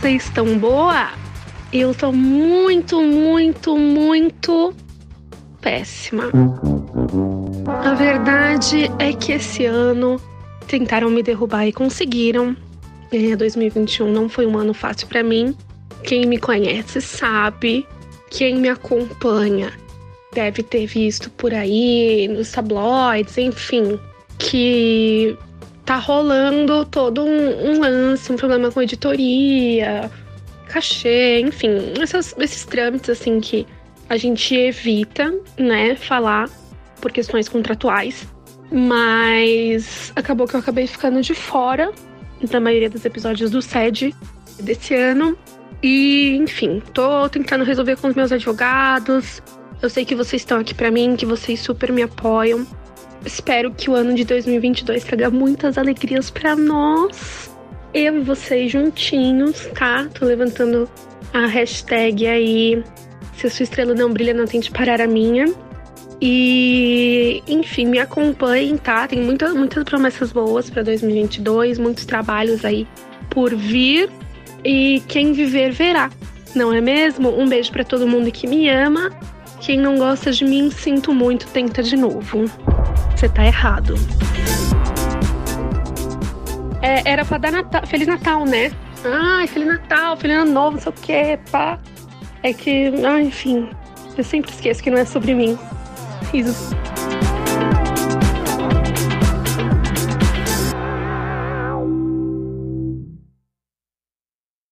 Vocês estão boa? Eu tô muito, muito, muito péssima. A verdade é que esse ano tentaram me derrubar e conseguiram. É, 2021 não foi um ano fácil para mim. Quem me conhece sabe, quem me acompanha deve ter visto por aí nos tabloides, enfim, que tá rolando todo um, um lance, um problema com editoria, cachê, enfim, essas, esses trâmites assim que a gente evita, né, falar por questões contratuais. Mas acabou que eu acabei ficando de fora da maioria dos episódios do SED desse ano. E, enfim, tô tentando resolver com os meus advogados. Eu sei que vocês estão aqui para mim, que vocês super me apoiam. Espero que o ano de 2022 traga muitas alegrias para nós. Eu e vocês juntinhos, tá? Tô levantando a hashtag aí. Se a sua estrela não brilha, não tente parar a minha. E, enfim, me acompanhem, tá? Tem muita, muitas promessas boas para 2022, muitos trabalhos aí por vir. E quem viver, verá, não é mesmo? Um beijo para todo mundo que me ama. Quem não gosta de mim, sinto muito, tenta de novo. Você tá errado. É, era pra dar Natal, Feliz Natal, né? Ai, Feliz Natal, Feliz Ano Novo, não sei o que, pá. É que, ah, enfim, eu sempre esqueço que não é sobre mim. Risos.